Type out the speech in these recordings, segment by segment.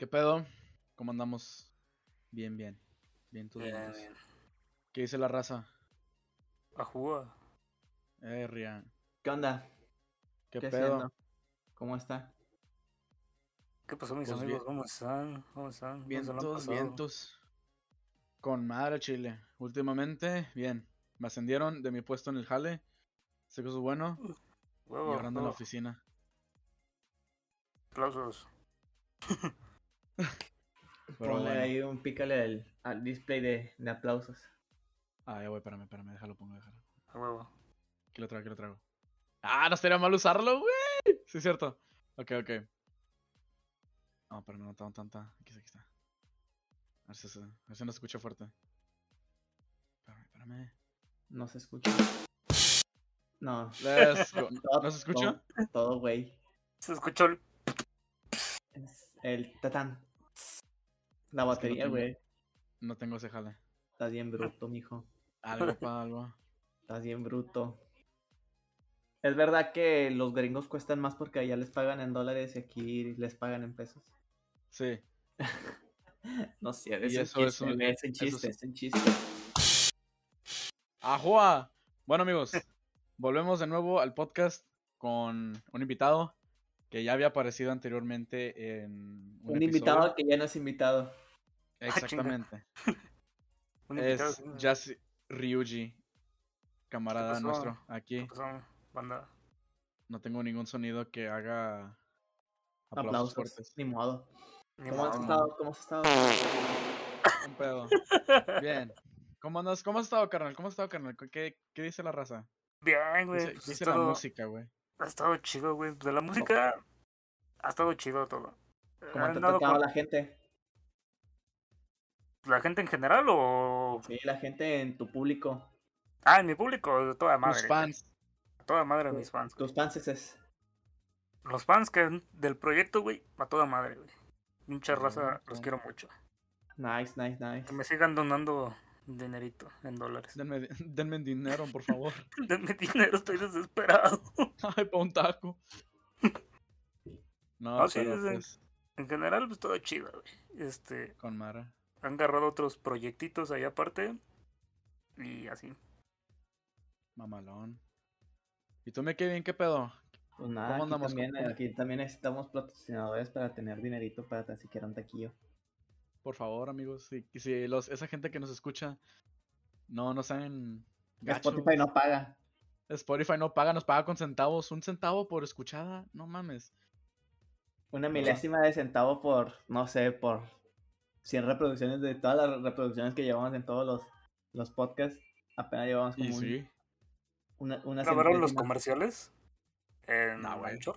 ¿Qué pedo? ¿Cómo andamos? Bien, bien. Bien, todos Bien. ¿Qué dice la raza? Ajúa. Eh, Ria. ¿Qué onda? ¿Qué, ¿Qué pedo? haciendo? ¿Cómo está? ¿Qué pasó, mis Pues amigos? bien. ¿Cómo están? ¿Cómo están? ¿Cómo se lo han Vientos, vientos. Con madre chile. Últimamente, bien. Me ascendieron de mi puesto en el jale. Sé que eso es bueno. Y Huevo, ahora ando en la oficina. Aplausos. Pero Ponle bueno. ahí un pícale al, al display de, de aplausos. Ah, ya voy, espérame, espérame. Déjalo, pongo, déjalo. A huevo. Aquí lo traigo, aquí lo traigo. Ah, no estaría mal usarlo, güey. Sí, es cierto. Ok, ok. No, pero no tan tanta. Aquí está, aquí está. A ver si, se, a ver si no se escucha fuerte. Espérame, espérame. No se escucha. No, Let's go. todo- ¿No se escucha? Todo, güey. Se escuchó el... El tatán. La Es que no batería, güey. No tengo ese jale. Estás bien bruto, mijo. Algo pa' algo. Estás bien bruto. Es verdad que los gringos cuestan más porque allá les pagan en dólares y aquí les pagan en pesos. Sí. No sé, es un chiste, es un chiste, es- es un chiste. ¡Ajua! Bueno, amigos, volvemos de nuevo al podcast con un invitado que ya había aparecido anteriormente en un, Un episodio. invitado que ya no es invitado. Exactamente. Un invitado, es. Jazz Ryuji, camarada nuestro. Aquí ¿Qué pasó, banda? no tengo ningún sonido que haga aplausos, Aplausos. fuertes. Ni modo. Ni ¿Cómo has estado? ¿Cómo has estado? Un pedo. Bien. ¿Cómo andas? ¿Cómo has estado, carnal? ¿Cómo has estado, carnal? ¿Qué, qué dice la raza? Bien, ¿Qué güey. dice, pues, dice la música, güey? Ha estado chido, güey. De la música ha estado chido todo. ¿Cómo ¿Han te ha dado tratado con- la gente? ¿La gente en general o...? Sí, la gente en tu público. Ah, en mi público, de toda madre. Tus fans. A toda madre mis fans. Tus fans es Los fans que del proyecto, güey, a toda madre, güey. Mucha Ah, raza, los quiero mucho. Nice, nice, nice. Que me sigan donando dinerito en dólares. Denme, denme dinero, por favor. Denme dinero, estoy desesperado. Ay, pa' un taco. No, Ah, sí, pero pues, En general, pues todo chido, güey. Este, con Mara. han agarrado otros proyectitos ahí aparte. Y así. Mamalón. ¿Y tú me qué bien? ¿Qué pedo? Pues nada, ¿Cómo aquí andamos, también, aquí también necesitamos patrocinadores para tener dinerito para tan siquiera un taquillo. Por favor, amigos. Si, si los, esa gente que nos escucha no, no saben. Spotify no paga. Spotify no paga, nos paga con centavos. Un centavo por escuchada. No mames. Una milésima de centavo por, no sé, por 100 reproducciones de todas las reproducciones que llevamos en todos los, los podcasts. Apenas llevamos como Y un- sí. una, una ¿Grabaron los comerciales? En No. Anchor.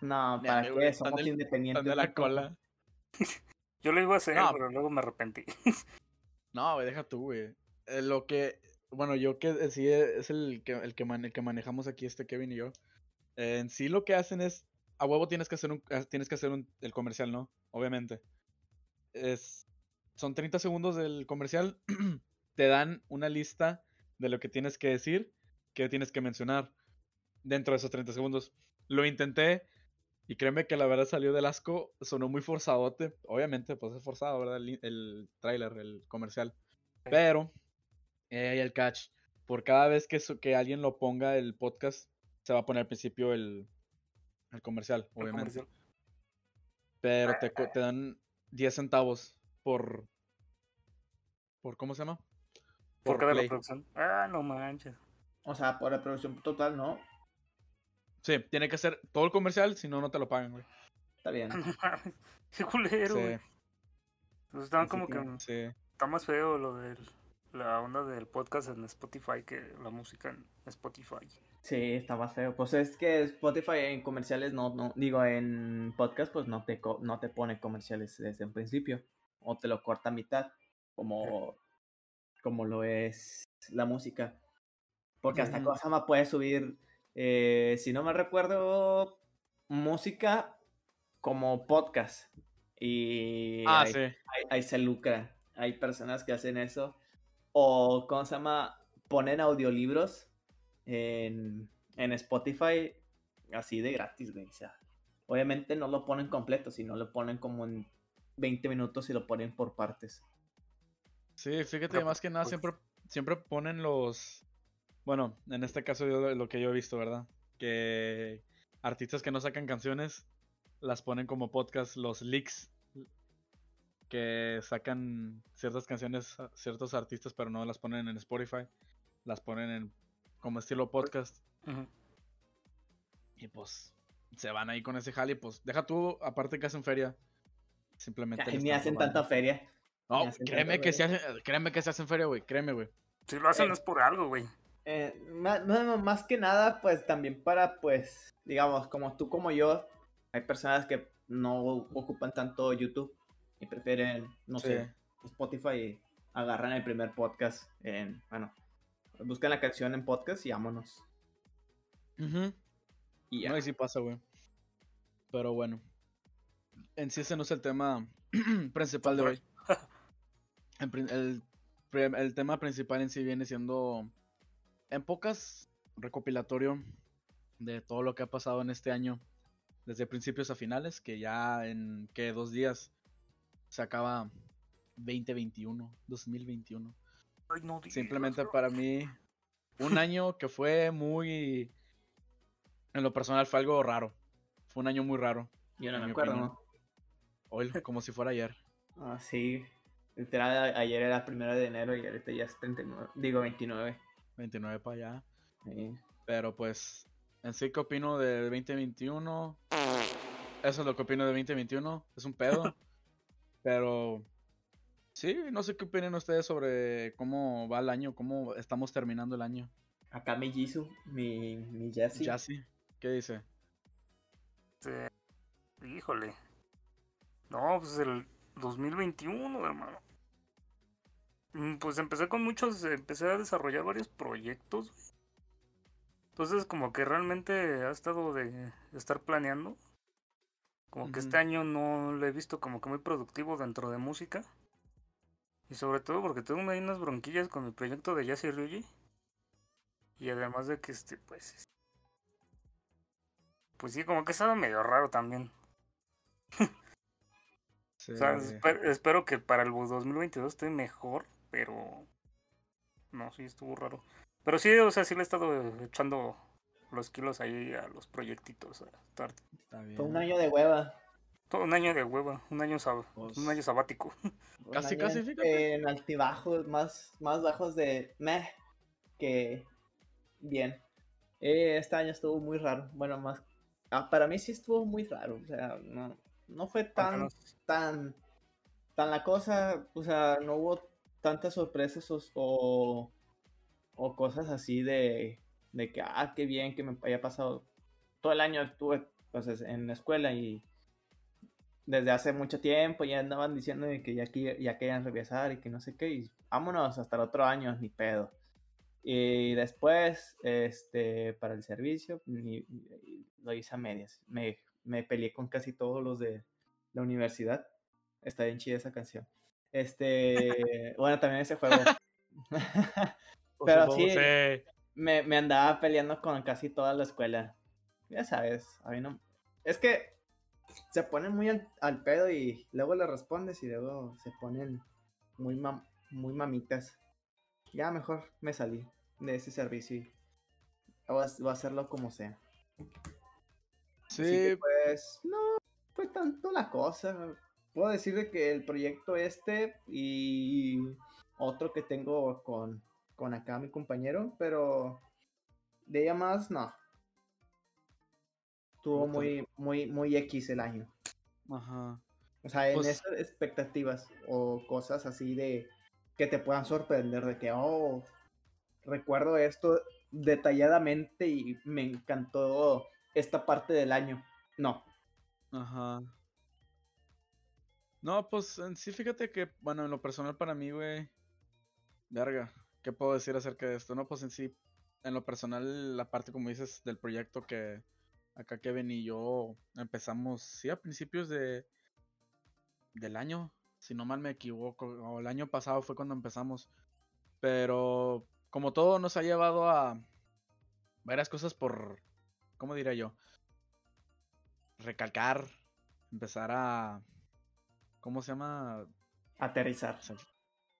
No, ¿para qué? Somos independientes. De la cola. Yo lo iba a hacer, No. pero luego me arrepentí. No, güey, deja tú, güey. Eh, lo que, bueno, yo que eh, sí eh, es el que, el que, man- el que manejamos aquí, este Kevin y yo. eh, en sí lo que hacen es, a huevo tienes que hacer un, ah, tienes que hacer un, el comercial, ¿no? Obviamente. Es, son 30 segundos del comercial, te dan una lista de lo que tienes que decir, que tienes que mencionar dentro de esos 30 segundos. Lo intenté y créeme que la verdad salió del asco, sonó muy forzadote, obviamente, pues es forzado, ¿verdad? El, el tráiler, el comercial. Pero, eh, el catch. Por cada vez que, su- que alguien lo ponga el podcast, se va a poner al principio el, el comercial, El obviamente. comercial. Pero te, dan 10 centavos por... ¿Por cómo se llama? Por cada play. reproducción. Ah, no manches. O sea, por la producción total, ¿no? Sí, tiene que ser todo el comercial, si no, no te lo pagan, güey. Está bien. Qué culero, Sí, güey. Pues están Así como que- que sí. está más feo lo de la onda del podcast en Spotify que la música en Spotify. Sí, está más feo. Pues es que Spotify en comerciales no, no, digo, en podcast pues no te, co- no te pone comerciales desde un principio. O te lo corta a mitad, como, como lo es la música. Porque hasta más puedes subir, eh, si no me recuerdo, música como podcast. Y Ah, ahí, sí. ahí- ahí se lucra. Hay personas que hacen eso. O, ¿cómo se llama? Ponen audiolibros en, en Spotify así de gratis, güey. O sea, obviamente no lo ponen completo, sino lo ponen como en 20 minutos y lo ponen por partes. Sí, fíjate, Pero, más que nada pues- siempre, siempre ponen los... Bueno, en este caso yo lo que yo he visto, ¿verdad? Que artistas que no sacan canciones las ponen como podcast, los leaks que sacan ciertas canciones a ciertos artistas pero no las ponen en Spotify, las ponen en como estilo podcast y pues se van ahí con ese jale y pues deja tú, aparte que hacen feria, simplemente... le Ni hacen tanta feria. No, hacen créeme que, se hacen, créeme que se hacen feria, güey, créeme, güey. Si lo hacen Eh. es por algo, güey. Eh, ma- más, que nada, pues también para, pues, digamos, como tú como yo, hay personas que no ocupan tanto YouTube y prefieren, no sé. Spotify y agarran el primer podcast en, bueno, buscan la canción en podcast y vámonos. Ujú. Y ya. No, y sí pasa, güey. Pero bueno. En sí ese no es el tema principal de hoy. El, el tema principal en sí viene siendo, en pocas, recopilatorio de todo lo que ha pasado en este año, desde principios a finales, que ya en, que Dos días se acaba 2021, 2021. Ay, no Simplemente para mí, un año que fue muy. En lo personal fue algo raro. Fue un año muy raro. Yo no en me acuerdo, opinión. ¿no? Hoy, como si fuera ayer. Ah, sí. Literal, ayer era primero de enero y ahorita ya es 39, digo 29. 29 para allá. Sí. Pero pues, en sí, ¿qué opino del 2021? Eso es lo que opino del 2021. Es un pedo. pero. Sí, no sé qué opinan ustedes sobre cómo va el año, cómo estamos terminando el año. Acá mi Jisoo, mi, mi. Ya sí. ¿Qué dice? Este, híjole. No, pues el 2021, hermano. Mm, Pues empecé con muchos, empecé a desarrollar varios proyectos. Entonces como que realmente ha estado de estar planeando. Como que este año no lo he visto como que muy productivo dentro de música. Y sobre todo porque tengo ahí unas bronquillas con mi proyecto de Yassi Ryuji. Y además de que este, pues. es- Pues sí, como que estaba medio raro también. Sí. O sea, espe- espero que para el 2022 esté mejor, pero. No, sí, estuvo raro. Pero sí, o sea, sí le he estado echando los kilos ahí a los proyectitos. A estar Está bien. Un año de hueva. todo un año de hueva, un año, sab- Pues- un año sabático. Un Casi, año casi, en- fíjate. En altibajos, más, más bajos de meh que bien. Eh, este año estuvo muy raro. Bueno, más. ah, para mí sí estuvo muy raro. O sea, no, no fue tan, Cuéntanos. tan, tan la cosa. O sea, no hubo tantas sorpresas o, o, o cosas así de, de que, ah, qué bien que me haya pasado. Todo el año estuve pues, es- en la escuela y desde hace mucho tiempo ya andaban diciendo que ya, qui- ya querían regresar y que no sé qué, y vámonos hasta el otro año, ni pedo. Y después, este, para el servicio, ni- lo hice a medias. Me, me peleé con casi todos los de la universidad. Está bien chida esa canción. Este, bueno, también ese juego. Pero Pues, sí, sí. me, me andaba peleando con casi toda la escuela. Ya sabes, a mí no. Es que se ponen muy al, al pedo y luego le respondes y luego se ponen muy, mam- muy mamitas. Ya mejor me salí de ese servicio y voy a, voy a hacerlo como sea. Así que, Sí, pues no fue tanto la cosa. Puedo decir de que el proyecto este y otro que tengo con, con acá mi compañero, pero de ella más no. Estuvo Puta. muy, muy, muy X el año. ajá. O sea, en Pues- esas expectativas o cosas así de que te puedan sorprender, de que, oh, recuerdo esto detalladamente y me encantó esta parte del año. No, Ajá. No, pues en sí, fíjate que, bueno, en lo personal para mí, güey. Verga, ¿qué puedo decir acerca de esto? No, pues en sí, en lo personal, la parte, como dices, del proyecto que acá Kevin y yo empezamos, sí, a principios de del año, si no mal me equivoco, o el año pasado fue cuando empezamos. Pero como todo nos ha llevado a varias cosas por, ¿cómo diría yo? Recalcar, empezar a, ¿cómo se llama? Aterrizar. Se-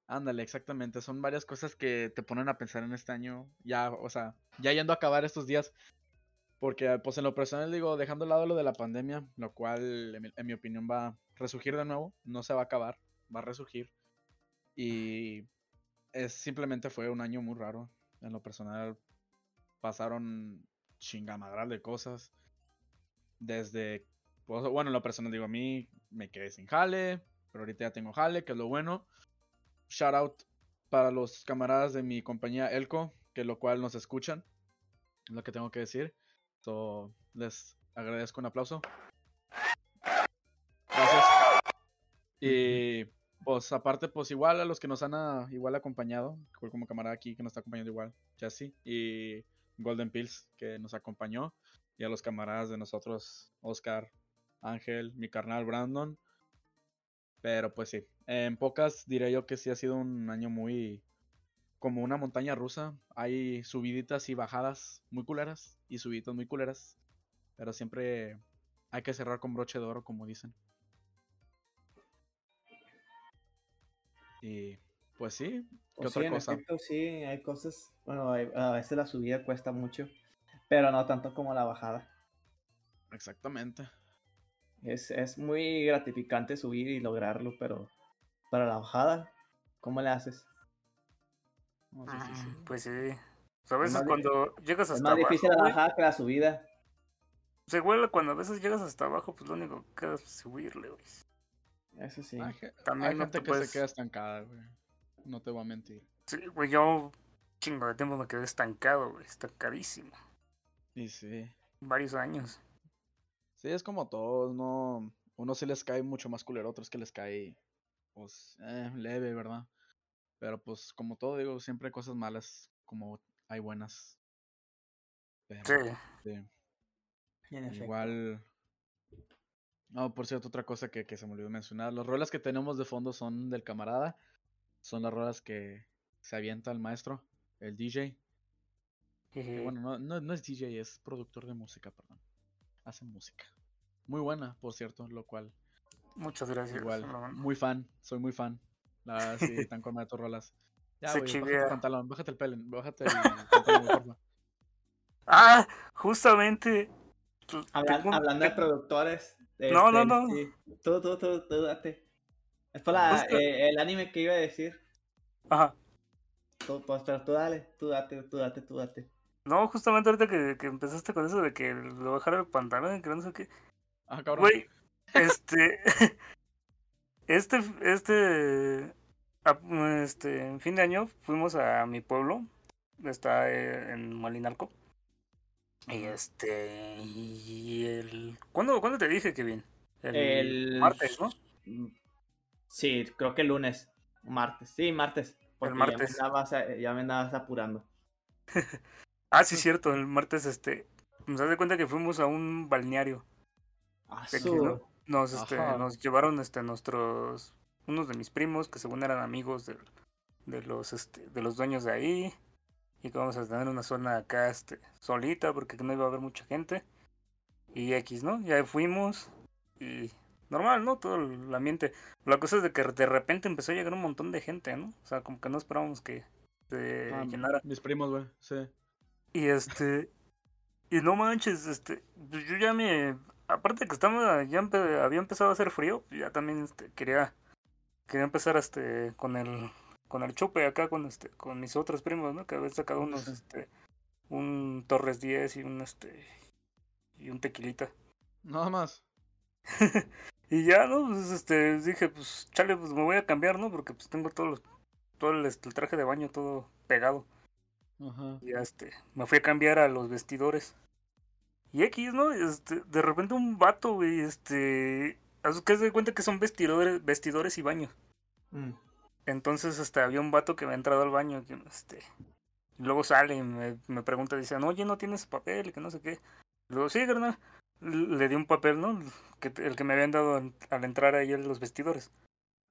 Ándale, exactamente. Son varias cosas que te ponen a pensar en este año. Ya, o sea, ya yendo a acabar estos días. Porque, pues en lo personal, digo, dejando de lado lo de la pandemia, lo cual, en mi, en mi opinión, va a resurgir de nuevo. No se va a acabar, va a resurgir. Y es simplemente fue un año muy raro. En lo personal, pasaron chingamadral de cosas. Desde, pues, bueno, en lo personal, digo, a mí me quedé sin jale, pero ahorita ya tengo jale, que es lo bueno. Shout out para los camaradas de mi compañía Elco, que lo cual nos escuchan. Es lo que tengo que decir. So, les agradezco un aplauso. Gracias. Y pues aparte, pues igual a los que nos han ah, igual acompañado, como- como camarada aquí que nos está acompañando igual, Jesse y Golden Pills que nos acompañó, y a los camaradas de nosotros, Oscar, Ángel, mi carnal Brandon. Pero pues sí, en pocas diré yo que sí ha sido un año muy como una montaña rusa. Hay subiditas y bajadas muy culeras y subiditas muy culeras. Pero siempre hay que cerrar con broche de oro, como dicen. Y pues sí, ¿qué Pues sí, otra en cosa? efecto, sí, hay cosas. Bueno, a veces la subida cuesta mucho, pero no tanto como la bajada. Exactamente. Es, es muy gratificante subir y lograrlo, pero para la bajada, ¿cómo le haces? No, sí, sí, sí. Mm, Pues sí. O sea, a veces más cuando llegas Es hasta más abajo, difícil la bajada que la subida. se huele cuando a veces llegas hasta abajo, pues lo único que queda es subirle, güey. Eso sí. Hay, También hay no gente te que puedes- se queda estancada, güey. No te voy a mentir. Sí, güey, yo chingo de tiempo me quedé estancado, güey, estancadísimo. Y sí. Varios años. Sí, es como todos, no. Uno sí les cae mucho más culero, otros que les cae, pues, eh, leve, ¿verdad? Pero pues, como todo, digo, siempre hay cosas malas, como hay buenas. Pero, Sí. sí, En efecto. igual. No, por cierto, otra cosa que, que se me olvidó mencionar. Las rolas que tenemos de fondo son del camarada. Son las rolas que se avienta el maestro, el DJ. Que bueno, no, no, no es DJ, es productor de música, perdón. Hace música. Muy buena, por cierto, lo cual, Muchas gracias. igual, muy fan, soy muy fan. La, sí, están con tus rolas. Ya, Se güey, bájate el pantalón, bájate el pelen, bájate el pantalón, porfa. Ah, justamente. pues, tengo un- hablando de productores. No, no, este, no. sí. Tú, tú, tú, tú, date. Es por la, Justo- eh, el anime que iba a decir. Ajá. Tú, pues, pero tú dale, tú date, tú date, tú date. No, justamente ahorita que, que empezaste con eso de que le bajara el pantalón y que no sé qué. Ah, cabrón. Güey, este. este. Este. Este. En fin de año fuimos a mi pueblo. Está eh, en Malinalco. Y este. Y el. ¿Cuándo, ¿cuándo te dije, Kevin? El- martes, ¿no? Sí, creo que lunes. Martes. Sí, martes. Porque martes. Ya me, andabas, eh, ya me andabas apurando. Ah, sí, cierto. El martes, este. Nos das de cuenta que fuimos a un balneario. Ah, de aquí, ¿no? Nos, este, nos llevaron este nuestros unos de mis primos que según eran amigos del- de los este, de los dueños de ahí y que vamos a tener una zona acá este solita porque no iba a haber mucha gente y X, ¿no? Ya fuimos y normal, ¿no? Todo el ambiente. La cosa es de que de repente empezó a llegar un montón de gente, ¿no? O sea, como que no esperábamos que se Ah, llenara. Mis primos, güey, sí. Y este. Y no manches, este. pues Yo ya me. Aparte que estaba. Ya empe- había empezado a hacer frío. Ya también este, quería. Quería empezar este. Con el. Con el chupe acá con este. Con mis otros primos, ¿no? Que habían sacado unos. Este. Un Torres 10 y un este. Y un tequilita. Nada más. Y ya, ¿no? Pues este. Dije, pues chale, pues me voy a cambiar, ¿no? Porque pues tengo todo, los- todo el, este, el traje de baño todo pegado. Ajá. Y este, me fui a cambiar a los vestidores. Y X, ¿no? Este, de repente un vato, güey, este. haz que se cuenta que son vestidores, vestidores y baños. Mm. Entonces, este, había un vato que me ha entrado al baño, que, este. y luego sale y me, me pregunta, dice, oye, ¿no tienes papel? Que no sé qué. Le digo, sí, carnal. Le di un papel, ¿no? Que, el que me habían dado al, al entrar ahí en los vestidores.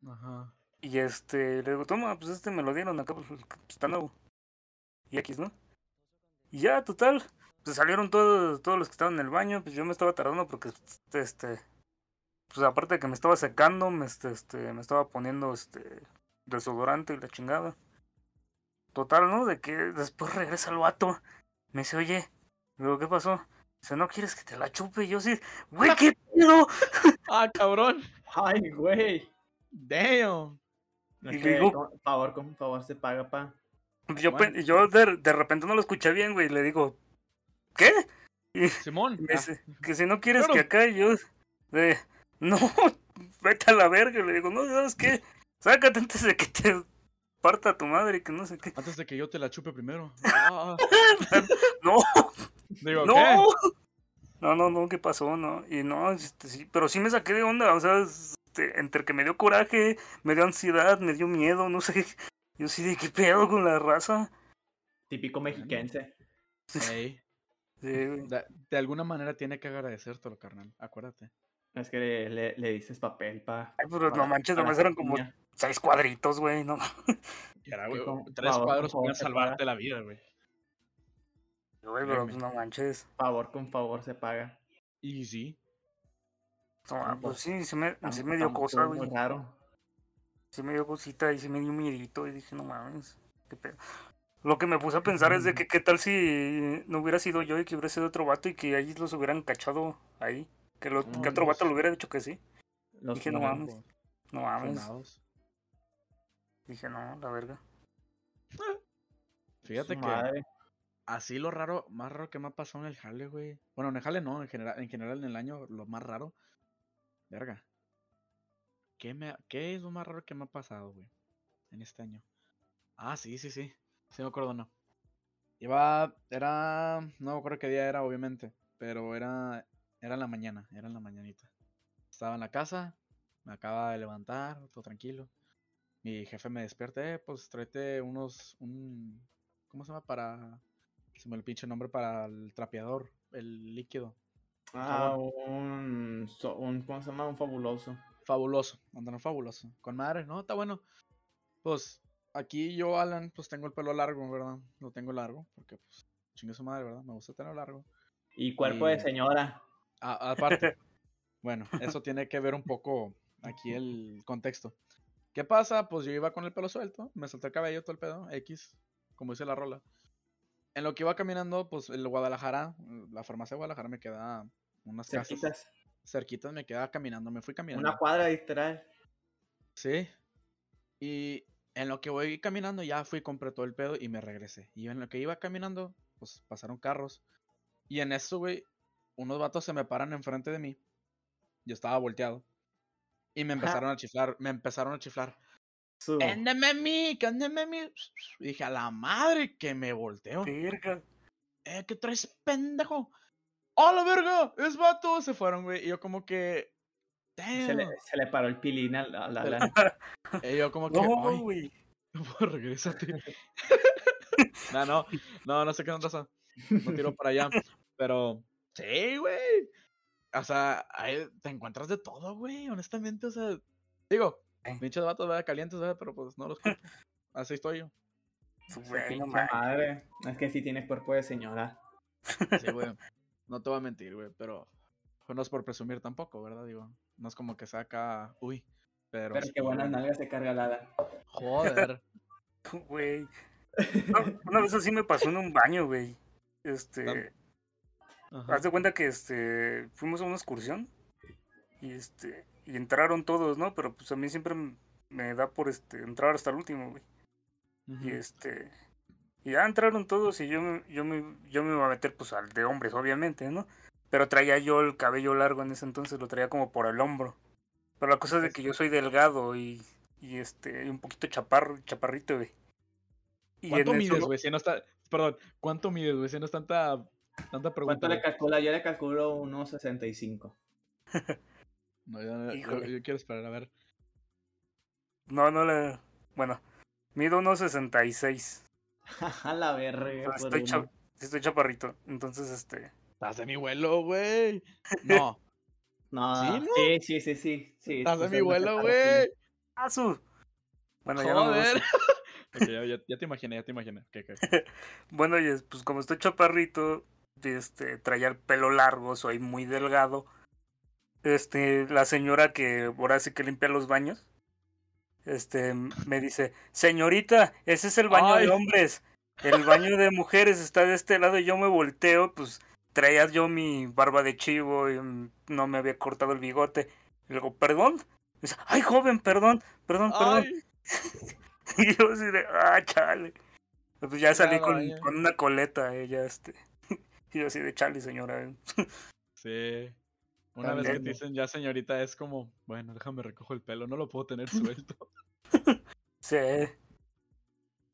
Ajá. Y este, le digo, toma, pues este me lo dieron acá, pues está nuevo. Y X, ¿no? Y ya, total, pues salieron todos, todos los que estaban en el baño, pues yo me estaba tardando porque, este, pues aparte de que me estaba secando, me, este, este, me estaba poniendo este desodorante y la chingada. Total, ¿no? De que después regresa el vato. Me dice, oye, digo, ¿qué pasó? Dice, ¿no quieres que te la chupe? Y yo sí, güey, ¿qué pedo? Ah, cabrón. Ay, güey. Damn. Es Y que, digo- favor, con favor se paga, pa. Yo, Bueno. yo de, de repente no lo escuché bien, güey. y Le digo, ¿qué? Y Simón. me ah, que si no quieres que acá y yo, de, no, vete a la verga. Le digo, no, ¿sabes qué? Sácate antes de que te parta tu madre y que no sé qué. Antes de que yo te la chupe primero. Ah, No, digo, no. ¿qué? No, no, no, ¿qué pasó? No, y no, este, sí, pero sí me saqué de onda, o sea, este, entre que me dio coraje, me dio ansiedad, me dio miedo, no sé. Yo sí de qué pedo con la raza. Típico mexiquense. Ey, Sí, güey. de, de alguna manera tiene que agradecértelo, carnal. Acuérdate. Es que le, le, le dices papel, pa. Ay, pero no para- manches, para nomás eran como seis cuadritos, güey, no. Era, güey, tres favor, cuadros se salvarte la vida, güey. Güey, pero pues no manches. Favor con favor se paga. Y sí. No, pues sí, sí me, dio cosa, muy güey. raro. Sí me dio cosita y sí me dio miedito y dije, no mames, qué pedo. Lo que me puse a pensar es de que qué tal si no hubiera sido yo y que hubiera sido otro vato y que ahí los hubieran cachado ahí. Que, lo, que Mm, otro vato le hubiera dicho que sí. Los Dije, no mames. No mames. Dije, no, la verga. Fíjate Su que madre. así lo raro, más raro que me ha pasado en el jale, güey. Bueno, en el jale no, en general, en general en el año, lo más raro. Verga. ¿Qué, me, ha- ¿Qué es lo más raro que me ha pasado, güey? En este año. Ah, sí, sí, sí. Sí me acuerdo, no. Iba, era, no me acuerdo qué día era, obviamente. Pero era, era en la mañana, era en la mañanita. Estaba en la casa, me acaba de levantar, todo tranquilo. Mi jefe me despierta, eh, pues tráete unos, un, ¿cómo se llama? Para, se me el pinche nombre para el trapeador, el líquido. Ah, un. ¿Cómo se llama? Un fabuloso. Fabuloso, andan fabuloso. Con madre, ¿no? Está bueno. Pues aquí yo, Alan, pues tengo el pelo largo, ¿verdad? Lo tengo largo, porque pues chingue su madre, ¿verdad? Me gusta tenerlo largo. Y cuerpo de señora. A- aparte, bueno, eso tiene que ver un poco aquí el contexto. ¿Qué pasa? Pues yo iba con el pelo suelto, me solté el cabello, todo el pedo, X, como dice la rola. En lo que iba caminando, pues el Guadalajara, la farmacia de Guadalajara me queda unas casas Cerquitas. me quedaba caminando, me fui caminando. Una cuadra literal. Sí. Y en lo que voy caminando ya fui, compré todo el pedo y me regresé. Y en lo que iba caminando, pues pasaron carros. Y en eso, güey, unos vatos se me paran enfrente de mí. Yo estaba volteado. Y me empezaron a chiflar, me empezaron a chiflar. ¡Éndeme a mí! ¡Que a mí! Y dije, a la madre que me volteo. Verga. Eh, ¿qué traes, pendejo? ¡A la verga! ¡Es vato! Se fueron, güey. Y yo como que... Se le, Damn. se le paró el pilín a la. la- la- Y yo como que... No, güey. Regrésate. no, no, no, no sé qué onda. No tiro para allá. Pero, sí, güey. O sea, ahí te encuentras de todo, güey. Honestamente, o sea, digo, Eh. pinches vatos, ¿verdad? Calientes, ¿verdad? Pero pues no los culpo. Así estoy yo. su madre. Es que sí tiene cuerpo de señora. Sí, güey. No te voy a mentir, güey. Pero pues, no es por presumir tampoco, ¿verdad? Digo, no es como que saca. Uy. Pero. Pero qué buenas nalgas se carga Lada. Joder. Güey. No, una vez así me pasó en un baño, güey. Este. Ajá. Haz de cuenta que este fuimos a una excursión y este y entraron todos, ¿no? Pero pues a mí siempre me da por este entrar hasta el último, güey. Y este y ya entraron todos y yo me, yo me yo me iba a meter pues al de hombres, obviamente, ¿no? Pero traía yo el cabello largo en ese entonces, lo traía como por el hombro. Pero la cosa es de que yo soy delgado y y este un poquito chaparro, chaparrito, güey. Y ¿Cuánto mides, güey? Si no está. Perdón, ¿cuánto mides, güey? Si no es tanta. Tanta pregunta. ¿Cuánto le calcula? Yo le calculo unos 65. No, yo, yo- yo quiero esperar a ver. No, no le bueno, mido unos 66. A la verga. Pero por estoy, chaparrito. Entonces, este. Estás de mi vuelo, güey. No, No, ¿Sí, no? sí, sí, sí, sí. sí estás de mi vuelo, güey. ¡Ah, su! Bueno, ya no ya, ya- te imaginé, ya te imaginé. Bueno, y es- pues como estoy chaparrito, este, traía el pelo largo, soy muy delgado. este, la señora que ahora sí que limpia los baños, este, me dice, señorita, ese es el baño Ay. de hombres, el baño de mujeres está de este lado y yo me volteo, pues traía yo mi barba de chivo y mm, no me había cortado el bigote. Y luego, perdón. Dice, ay, joven, perdón, perdón, perdón. Y yo así de, ah, chale. Pues ya salí Ya, con, con una coleta, ella, este. Y yo así de, chale, señora. sí. Una vez que te dicen ya señorita es como, bueno, déjame recojo el pelo, no lo puedo tener suelto. Sí. Es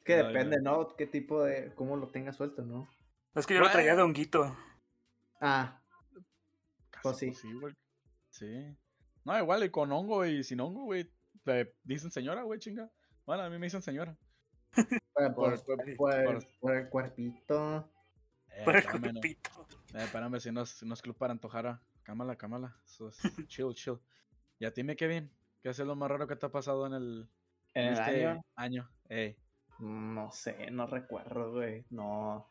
que depende, ¿no? ¿Qué tipo de. cómo lo tengas suelto, ¿no? Es que yo lo traía de honguito. Ah, Casi Pues sí. posible. Sí. No, igual, y con hongo y sin hongo, güey. Te dicen señora, güey, chinga. Bueno, a mí me dicen señora. por, Por- por- el cuerpito. Eh, Por el espérame, no. cuerpito. Eh, espérame, si no es, no es club para antojar a... Cámala, cámala. Eso es chill, chill. Y a ti, me Kevin, ¿qué es lo más raro que te ha pasado en el, En el este año. año? Ey. No sé, no recuerdo, güey. No.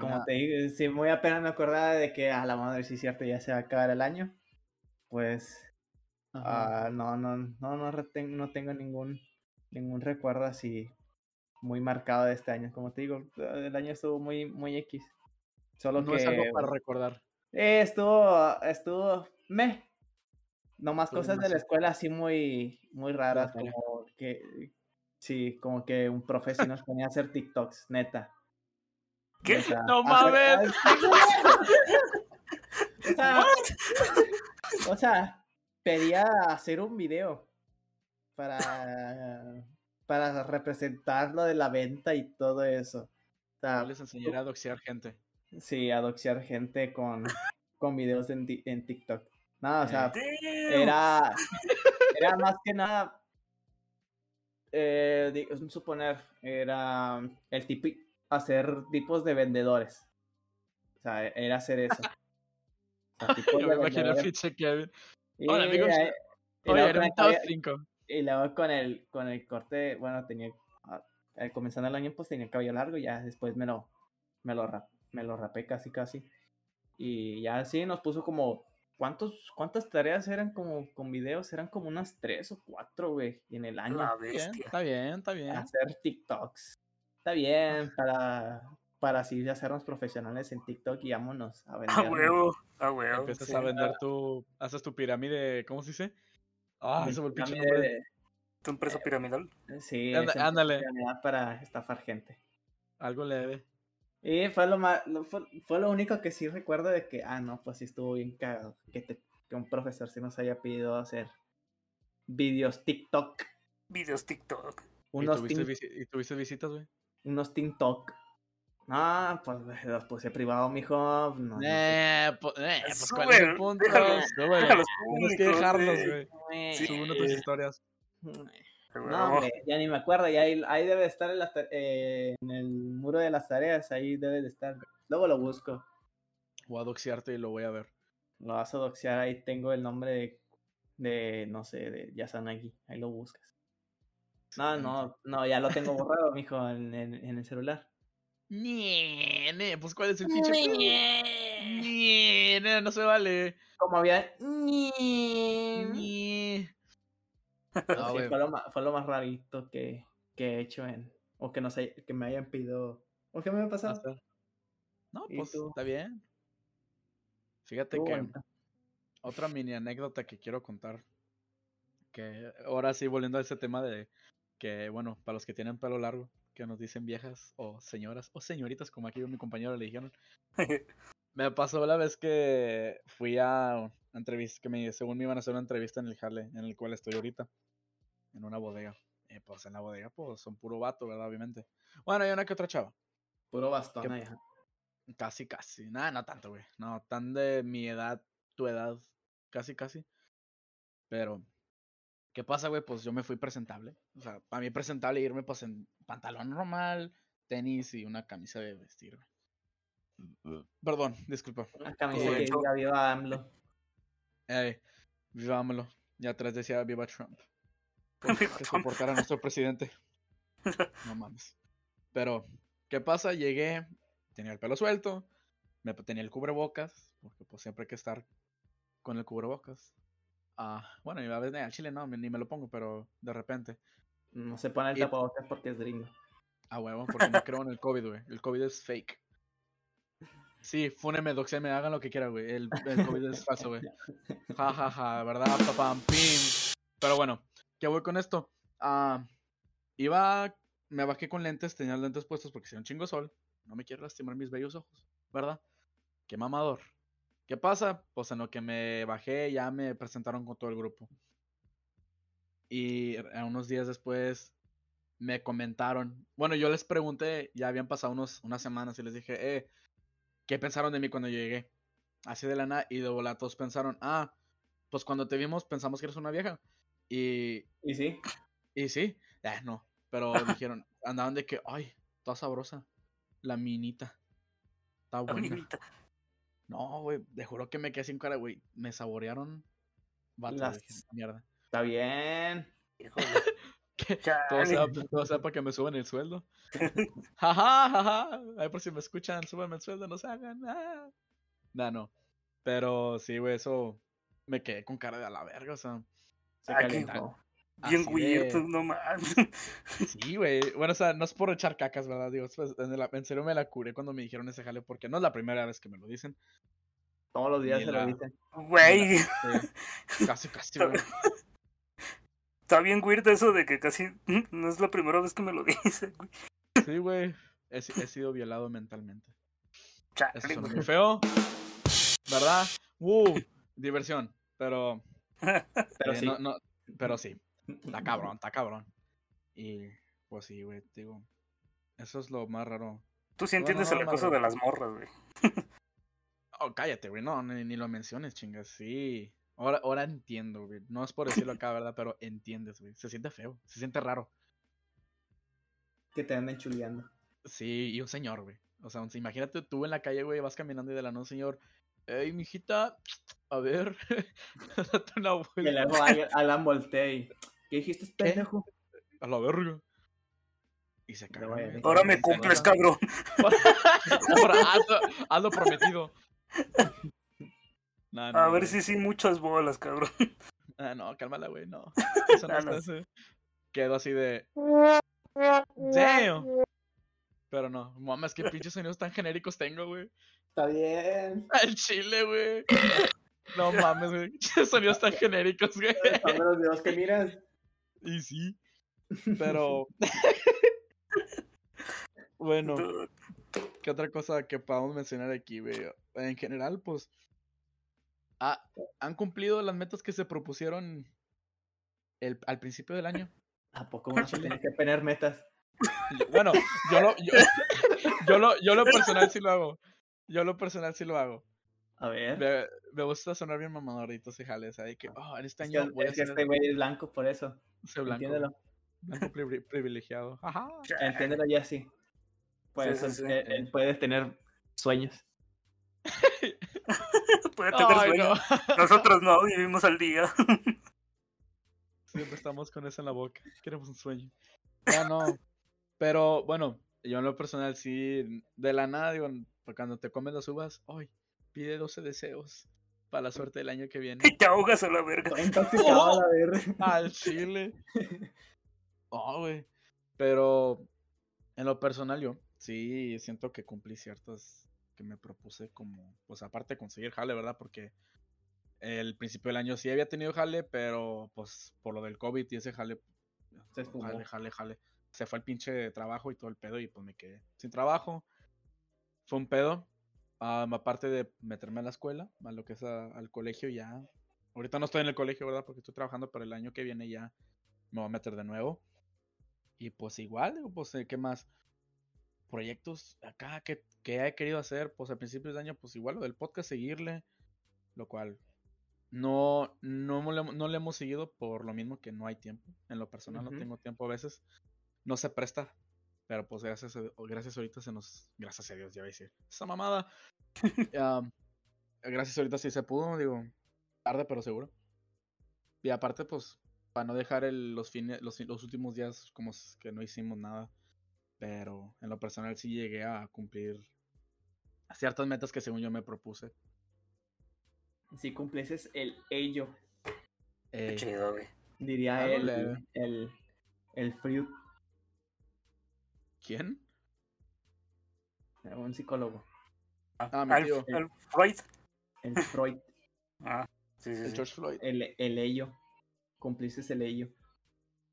Como te digo, si muy apenas me acordaba de que a la madre, sí es cierto, ya se va a acabar el año. Pues. Ah, no, no, no, no, reten- no tengo ningún, ningún recuerdo así muy marcado de este año. Como te digo, el año estuvo muy, muy X. Solo no que. es algo para recordar. Eh, estuvo, estuvo, me. Nomás Estuvo cosas de la escuela así muy, muy raras, como que, sí, como que un profe sí nos ponía a hacer TikToks, neta. ¿Qué? O sea, ¡No hacer- mames! o sea, o sea, pedía hacer un video para, para representar lo de la venta y todo eso. O sea, les enseñaré a doxear gente. Sí, a doxear gente con, con videos en, en TikTok. No, o sea, era, era más que nada, eh, suponer, era el tipo, hacer tipos de vendedores. O sea, era hacer eso. O sea, tipos Yo de me imagino Kevin. Y, Hola, amigos. y Oye, cabello- 5. y luego con el, con el corte, bueno, tenía, ah, comenzando el año, pues tenía el cabello largo, ya después me lo, me lo, rap- me lo rapé casi, casi. Y ya así nos puso como, ¿cuántos, cuántas tareas eran como con videos? Eran como unas tres o cuatro, güey, en el año. La Bien, bestia. está bien, está bien. Hacer TikToks. Está bien, para, para así hacernos profesionales en TikTok y vámonos a vender. A huevo, a huevo. Empiezas sí. a vender tu. Haces tu pirámide. ¿Cómo se dice? Ah, nombre. de- ¿Tu empresa piramidal? Sí, ándale. para estafar gente. Algo leve. Y fue lo más, lo- fue, fue lo único que sí recuerdo de que, ah, no, pues sí estuvo bien cagado. Que, te- que un profesor sí nos haya pedido hacer videos TikTok. Videos TikTok. ¿Y Unos, tuviste, tin- visi- ¿Y tuviste visitas, güey? unos TikTok. Ah, pues los puse privado, mijo. No, no sé. Eh, po- eh, pues cuál es el Sube, punto. déjalos, déjalos Tienes que dejarlos, güey. Sí. Sube uno de tus historias. No, hombre, ya ni me acuerdo. Ya ahí, ahí debe estar en, la ta- eh, en el muro de las tareas. Ahí debe de estar. Luego lo busco. Voy a doxearte y lo voy a ver. Lo vas a doxear. Ahí tengo el nombre de, de no sé, de Yasanagi. Ahí lo buscas. No, no, no, ya lo tengo borrado, mijo, en, en, en el celular. Nie, ne, pues cuál es el pinche. Nie, ne, no se vale. Como había. Nie. Sí, No, fue, lo más, fue lo más rarito que, que he hecho en. O que, nos hay- que me hayan pedido. ¿O qué me ha pasado? No, ¿Y pues tú? está bien. Fíjate que otra mini anécdota que quiero contar. Que ahora sí, volviendo a ese tema de que, bueno, para los que tienen pelo largo, que nos dicen viejas o señoras o señoritas, como aquí mi compañero le dijeron. Me pasó la vez que fui a entrevista, que me, según me iban a hacer una entrevista en el Jale, en el cual estoy ahorita, en una bodega. Y pues en la bodega, pues son puro vato, ¿verdad? Obviamente. Bueno, hay una que otra chava. Puro bastón ¿Qué- ahí, ajá. Casi, casi. Nada, no tanto, güey. No, tan de mi edad, tu edad. Casi, casi. Pero, ¿qué pasa, güey? Pues yo me fui presentable. O sea, para mí presentable irme pues en pantalón normal, tenis y una camisa de vestir, güey. Perdón, disculpa. Una camisa que viva AMLO. Ey, vivámoslo. Y atrás decía viva Trump. Viva Que soportar a nuestro presidente. No mames. Pero, ¿qué pasa? Llegué, tenía el pelo suelto, me tenía el cubrebocas, porque pues siempre hay que estar con el cubrebocas. Ah, bueno, y a veces al chile no, ni me lo pongo, pero de repente. No se pone el Y- tapabocas porque es gringo. Ah, huevo, porque no creo en el COVID, güey. El COVID es fake. Sí, fúneme, doxeme, hagan lo que quieran, güey. El, COVID es falso, güey. Ja, ja, ja, ¿verdad? Papam, pim. Pero bueno, ¿qué voy con esto? Ah, iba, me bajé con lentes, tenía lentes puestos porque hacía un chingo sol. No me quiero lastimar mis bellos ojos, ¿verdad? Qué mamador. ¿Qué pasa? Pues en lo que me bajé ya me presentaron con todo el grupo. Y unos días después me comentaron. Bueno, yo les pregunté, ya habían pasado unos, unas semanas y les dije, eh, ¿qué pensaron de mí cuando yo llegué? Así de la nada, y de volada todos pensaron, ah, pues cuando te vimos pensamos que eres una vieja. Y, Y sí, y sí, eh, no, pero dijeron, andaban de que, ay, está sabrosa, la minita, está buena. Amiguita. No, güey, te juro que me quedé sin cara, güey, me saborearon. Vato, Las- dije, mierda. está bien. Híjole. Todo sea, todo sea para que me suban el sueldo. Jaja, jaja. Ahí por si me escuchan, súbanme el sueldo, no se hagan. Ah. No, no. Pero sí, güey, eso me quedé con cara de a la verga, o sea. Se Ah. Bien weird, de- no más. Sí, güey. Bueno, o sea, no es por echar cacas, ¿verdad? Digo, pues, en, serio me la curé cuando me dijeron ese jale, porque no es la primera vez que me lo dicen. Todos los días Ni se la- lo dicen. Güey, Sí. Casi, casi, güey. está bien weird eso de que casi no es la primera vez que me lo dicen, güey. Sí, güey. He, si- he sido violado mentalmente. Chale, Eso suena muy feo. ¿Verdad? ¡Uh! Diversión. Pero. Pero eh, sí. no- no- pero sí. Está cabrón, está cabrón. Y pues sí, güey, digo. Eso es lo más raro. Tú sí entiendes no, el acoso de las morras, güey. Oh, cállate, güey. No, ni, ni lo menciones, chingas. Sí. Ahora, ahora entiendo, güey. No es por decirlo acá, ¿verdad? Pero entiendes, güey. Se siente feo. Se siente raro. Que te anden chuleando. Sí, y un señor, güey. O sea, imagínate tú en la calle, güey, vas caminando y de la un señor. Ey, mijita, a ver. Date una Y vuelta. luego Alan- Alan voltea y. ¿Qué dijiste, pendejo? A la verga. Y se caga. güey. Ahora me cumples, cabrón. Ahora, hazlo, hazlo prometido. No, A ver si sí, muchas bolas, cabrón. Ah, no, cálmala, güey, no. Eso no Ah, está no. así. Quedó así de. Damn. Pero no, mames, qué pinches sonidos tan genéricos tengo, güey. Está bien. Al chile, güey. No mames, güey. Sonidos tan genéricos, güey. Los videos que miras. Y sí. Pero. bueno, ¿qué otra cosa que podamos mencionar aquí, güey? En general, pues. Ah, ¿Han cumplido las metas que se propusieron el, al principio del año? ¿A poco uno tiene que poner metas? Bueno, yo lo, yo, yo lo, yo lo personal sí lo hago. Yo lo personal sí lo hago. A ver. Me, me gusta sonar bien mamadorito ese jale, ¿sabes? Que, oh, en este Es que, año voy a es que ser este güey es blanco, por eso. soy blanco. Entiéndelo. Blanco privi- privilegiado. Ajá. Entiéndelo ya sí. Pues Sí, sí, sí. él- él puede tener sueños. Puede tener Ay, sueño. no. Nosotros no, vivimos al día. Siempre estamos con eso en la boca. Queremos un sueño. Ya no. Pero bueno, yo en lo personal sí, de la nada, digo, cuando te comes las uvas, ay, pide 12 deseos para la suerte del año que viene. Y te ahogas a la verga. Intoxicado a la verga. Al chile. Oh, güey. Pero en lo personal yo sí siento que cumplí ciertas que me propuse como, pues aparte de conseguir jale, ¿verdad? Porque el principio del año sí había tenido jale, pero pues por lo del COVID y ese jale, Se esfumó. jale, jale, jale. Se fue el pinche trabajo y todo el pedo y pues me quedé sin trabajo. Fue un pedo. Am, aparte de meterme a la escuela, a lo que es a- al colegio ya. Ahorita no estoy en el colegio, ¿verdad? Porque estoy trabajando, pero el año que viene ya me voy a meter de nuevo. Y pues igual, pues, eh, ¿qué más? Proyectos acá que, que he querido hacer, pues a principios de año, pues igual lo del podcast, seguirle. Lo cual no, no, le, no le hemos seguido por lo mismo que no hay tiempo. En lo personal no tengo tiempo a veces. No se presta. Pero pues gracias, a- gracias ahorita se nos... Gracias a Dios, ya voy a decir. Esa mamada. Am, gracias ahorita sí se pudo, digo. Tarde pero seguro. Y aparte pues para no dejar el- los, fines, los, los últimos días como que no hicimos nada. Pero en lo personal sí llegué a cumplir ciertas metas que según yo me propuse. Si cumplieses el ello, Qué chido, güey. diría Algo el, leve. el, el Freud, ¿Quién? un psicólogo. Ah, mi tío. al Freud. El Freud, Ah, sí, sí, El sí. George Floyd. el, el ello. Cumplieses el ello.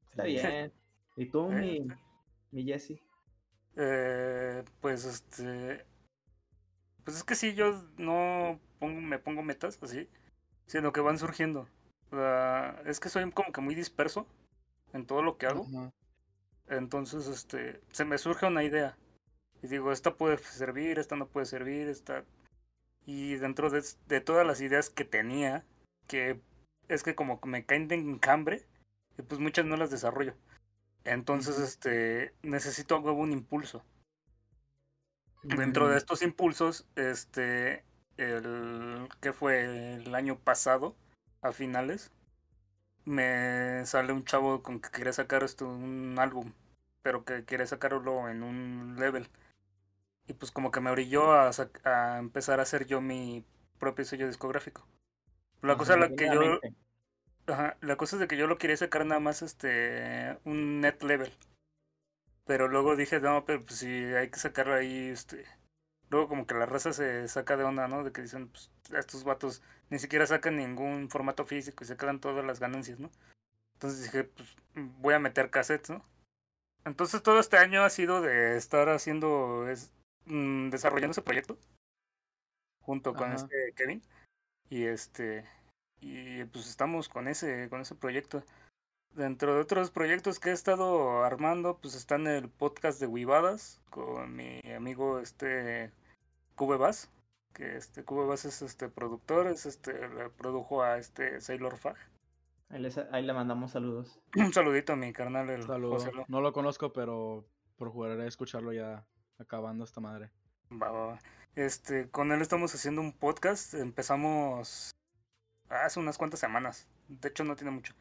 Está Sí. bien. ¿Y tú, mi, mi Jesse? Eh, pues este. Pues es que sí, yo no pongo, me pongo metas así, sino que van surgiendo. O sea, es que soy como que muy disperso en todo lo que hago. Entonces, este, se me surge una idea. Y digo, esta puede servir, esta no puede servir, esta. Y dentro de, de todas las ideas que tenía, que es que como que me caen de encambre, y pues muchas no las desarrollo. Entonces, este, necesito a huevo un impulso. Dentro de estos impulsos, este, el que fue el año pasado, a finales, me sale un chavo con que quiere sacar esto, un álbum, pero que quiere sacarlo en un level. Y pues como que me orilló a, a empezar a hacer yo mi propio sello discográfico. La cosa es la que yo. Ajá, la cosa es de que yo lo quería sacar nada más este un net level. Pero luego dije, no, pero pues si hay que sacarlo ahí, este. Luego como que la raza se saca de onda, ¿no? De que dicen, pues estos vatos ni siquiera sacan ningún formato físico y se quedan todas las ganancias, ¿no? Entonces dije, pues voy a meter cassettes, ¿no? Entonces todo este año ha sido de estar haciendo, es, mm, desarrollando ese proyecto junto con Ajá. este Kevin. Y este, y pues estamos con ese, con ese proyecto. Dentro de otros proyectos que he estado armando, pues están el podcast de Wibadas con mi amigo este Cube Bass, que este Cube Bass es este productor, es este le produjo a este Sailor Fag. Ahí, les- ahí le mandamos saludos. Un saludito a mi carnal el Saludo. José Lo. No lo conozco, pero procuraré escucharlo ya acabando esta madre. Va, va, va. Este, con él estamos haciendo un podcast. Empezamos hace unas cuantas semanas. De hecho, no tiene mucho.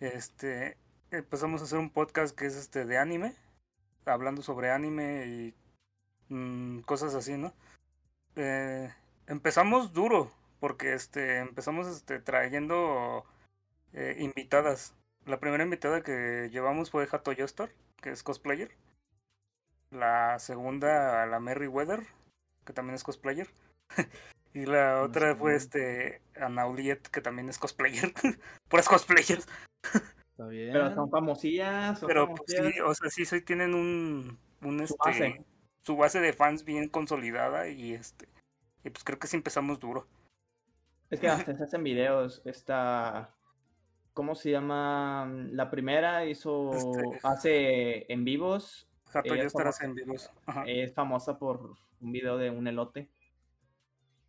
Este, empezamos a hacer un podcast que es este de anime, hablando sobre anime y mm, cosas así, ¿no? Eh, empezamos duro, porque este, empezamos este, trayendo eh, invitadas. La primera invitada que llevamos fue Hato Yostar, que es cosplayer. La segunda, la Merry Weather, que también es cosplayer. y la No otra sé, fue este Anauliet, que también es cosplayer. Puras cosplayers. Está bien. Pero son famosillas. Son Pero pues, sí, o sea, sí, sí tienen un, un Su este, base. su base de fans bien consolidada y este, y pues creo que sí empezamos duro. Es que hasta se hacen videos. Esta. ¿Cómo se llama? La primera hizo. Este- Hace en vivos. Jato ya es estarás famosa. en vivos. Ajá. Es famosa por un video de un elote.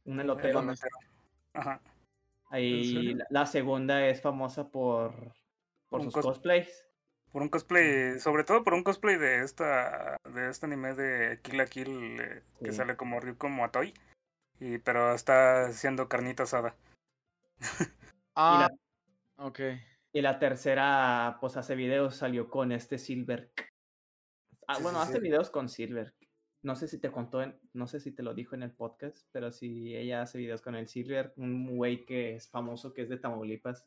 Un elote. El Elotero. elotero. Ajá. Y la, la segunda es famosa por. Por Un sus cos- cosplays. Por un cosplay, sobre todo por un cosplay de esta, de este anime de Kill la Kill eh, que sale como Ryuko Motoy. Y, pero está haciendo carnita asada. Ah, ok. Y la tercera, pues hace videos, salió con este Silver. Ah, Sí, bueno, sí, hace sí. videos con Silver. No sé si te contó, en- no sé si te lo dijo en el podcast, pero sí, ella hace videos con el Silver, un güey que es famoso, que es de Tamaulipas.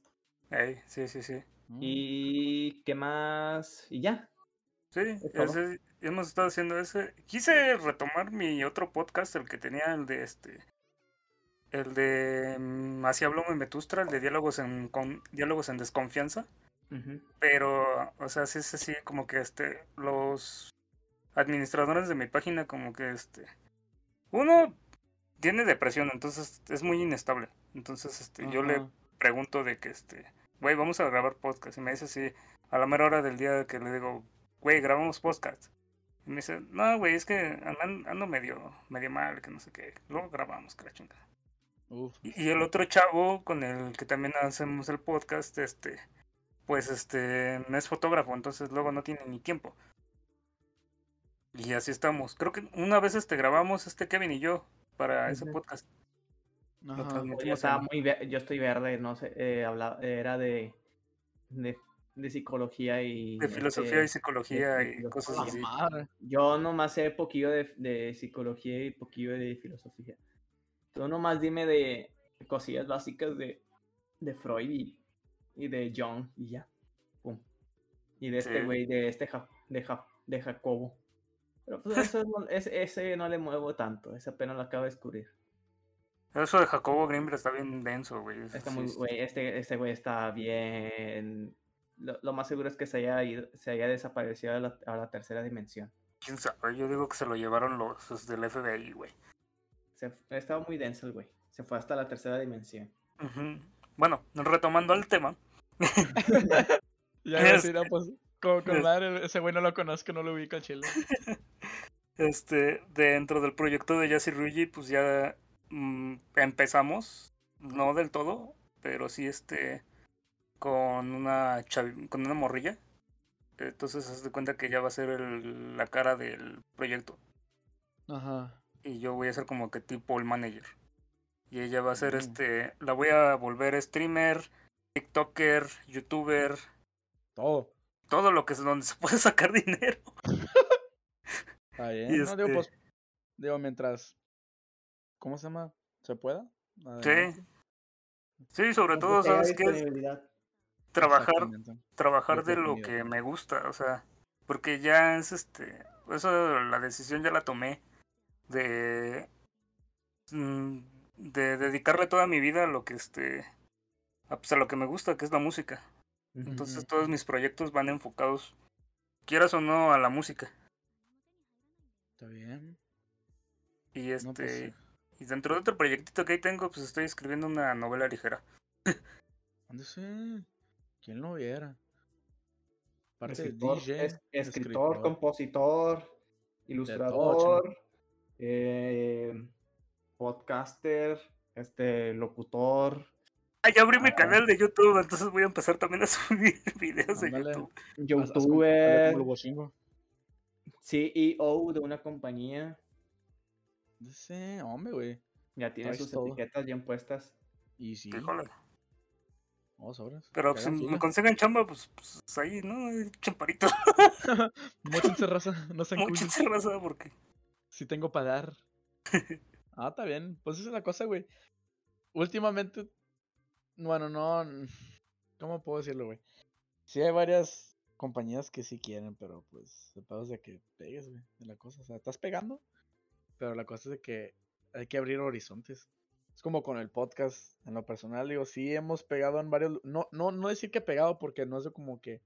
Ey, sí, sí, sí. Y qué más, y ya. Sí, ese- hemos estado haciendo ese. Quise retomar mi otro podcast, el que tenía el de este. El de mm, Así habló mi Metustra, el de diálogos en con, diálogos en desconfianza. Pero, o sea, sí es así como que este. Los administradores de mi página, como que este. Uno tiene depresión, entonces es muy inestable. Entonces, este, yo le pregunto de que este, güey, vamos a grabar podcast. Y me dice así, a la mera hora del día que le digo, güey, grabamos podcast. Y me dice, no, güey, es que ando, medio, medio mal, que no sé qué. Luego grabamos, que la chingada. Y el otro chavo con el que también hacemos el podcast, este, pues este, no es fotógrafo, entonces luego no tiene ni tiempo. Y así estamos. Creo que una vez este grabamos este Kevin y yo para ese podcast. Ajá. transmitimos Yo estaba muy, yo estoy verde, no sé, eh, era de, de, de psicología y... De filosofía y este, psicología de y cosas así. madre. Yo nomás sé poquillo de, de psicología y poquillo de filosofía. Tú nomás dime de cosillas básicas de, de Freud y, y de Jung y ya. Pum. Y de este Sí. güey, de este Ja- de, Ja- de Jacobo. Pero pues eso no- ese, ese no le muevo tanto, ese apenas lo acabo de descubrir. Eso de Jacobo Greenberg está bien denso, güey. Está muy, este, este güey está bien. Lo, lo más seguro es que se haya, ido- se haya desaparecido a la, a la tercera dimensión. ¿Quién sabe? Yo digo que se lo llevaron los, los del FBI, güey. Se, estaba muy denso el güey. Se fue hasta la tercera dimensión. Bueno, retomando el tema. Ya Es- decir, ah, pues, con, con es- madre, ese güey no lo conozco, no lo ubico al chile. Este, dentro del proyecto de Yassi Ruji, pues ya mm, empezamos, no del todo, pero sí este, con una con una morrilla. Entonces, haz de cuenta que ya va a ser el- la cara del proyecto. Ajá. Y yo voy a ser como que tipo el manager. Y ella va a ser Mm. este, la voy a volver streamer, TikToker, YouTuber, Todo. todo lo que es donde se puede sacar dinero. Está bien. Y No, digo, este- pues, digo, mientras, ¿cómo se llama? ¿Se pueda? Sí. Adelante. Sí, sobre todo, ¿sabes qué? Es trabajar trabajar de lo que me gusta, o sea, porque ya es este, eso la decisión ya la tomé de mm, de dedicarle toda mi vida a lo que este a, pues, a lo que me gusta, que es la música. Entonces todos mis proyectos van enfocados quieras o no a la música. Está bien. Y No, este pues, y dentro de otro proyectito que ahí tengo, pues estoy escribiendo una novela ligera. ¿dónde sé? ¿Quién lo viera? Escritor, DJ, es- escritor, compositor, ilustrador, eh, podcaster, este, locutor, Ah, ya abrí mi Ah. canal de YouTube, entonces voy a empezar también a subir videos de. YouTube. Youtuber. CEO de una compañía. Sí, hombre, güey. Ya tiene sus todo. etiquetas bien puestas. Y sí. Híjole. Oh. Pero Que si me consiguen chamba, pues, pues ahí, ¿no? Champarito. Móchense, raza. No sean Mucha culos. cerraza porque. Si tengo para dar. ah, está bien. Pues esa es la cosa, güey. Últimamente. Bueno, no. ¿Cómo puedo decirlo, güey? Sí hay varias compañías que sí quieren, pero pues. El pedo es de que pegues, güey. De la cosa. O sea, estás pegando. Pero la cosa es de que hay que abrir horizontes. Es como con el podcast. En lo personal, digo, sí hemos pegado en varios. No, no, no decir que pegado, porque no es de como que.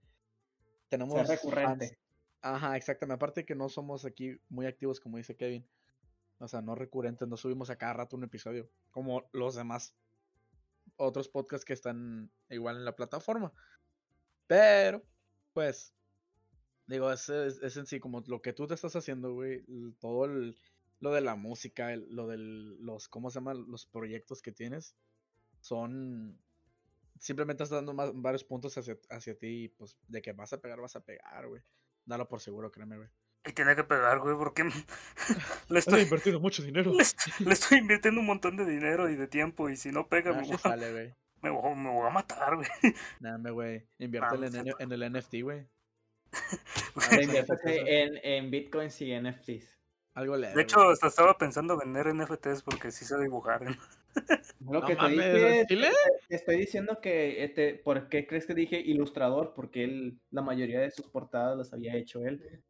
Tenemos. Ser recurrente. Ajá, exactamente. Aparte que no somos aquí muy activos, como dice Kevin. O sea, no recurrentes, no subimos a cada rato un episodio. Como los demás otros podcasts que están igual en la plataforma. Pero, pues, digo, es, es, es en sí como lo que tú te estás haciendo, güey. Todo el- lo de la música, el- lo de los, ¿cómo se llaman? Los proyectos que tienes. Son simplemente estás dando más, varios puntos hacia, hacia ti y pues de que vas a pegar, vas a pegar, güey. Dalo por seguro, créeme, güey. Y tiene que pegar, güey, porque le estoy, invertido mucho dinero. le, est- le estoy invirtiendo un montón de dinero y de tiempo. Y si no pega, Ah, me, sale, güey. Me, voy, me voy a matar, güey. Nada, güey. Inviértele no en, en el NFT, güey. Inviértete en, en bitcoins y NFTs. Algo leve. De hecho, hasta estaba pensando vender NFTs porque sí sé dibujar. ¿eh? Lo no que te mames, dije, ¿al chile? te estoy diciendo que, este, ¿por qué crees que dije ilustrador? Porque él, la mayoría de sus portadas las había hecho él.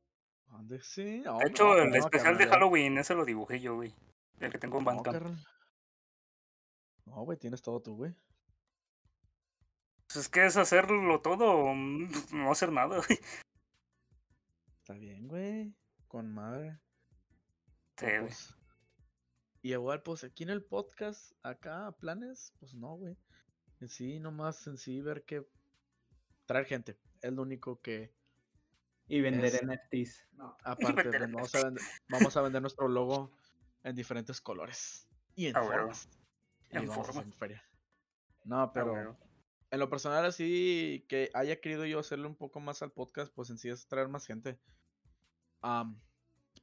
¿Dónde sí? No, De hecho, no, el no, especial de ya. Halloween, ese lo dibujé yo, güey. El que tengo en No, Bandcamp. No, güey, tienes todo tú, güey. Pues es que es hacerlo todo o mm, no hacer nada, güey. Está bien, güey. Con madre. Sí, pues, Y igual, pues aquí en el podcast, acá, planes, pues no, güey. En sí, nomás en sí ver que traer gente. Es lo único que, Y vender Es- NFTs. aparte, vender de- vamos, a vender, vamos a vender nuestro logo en diferentes colores. Y en Ah, formas. Y En vamos a hacer feria. No, pero. En lo personal así que haya querido yo hacerle un poco más al podcast, pues en sí es traer más gente. Am,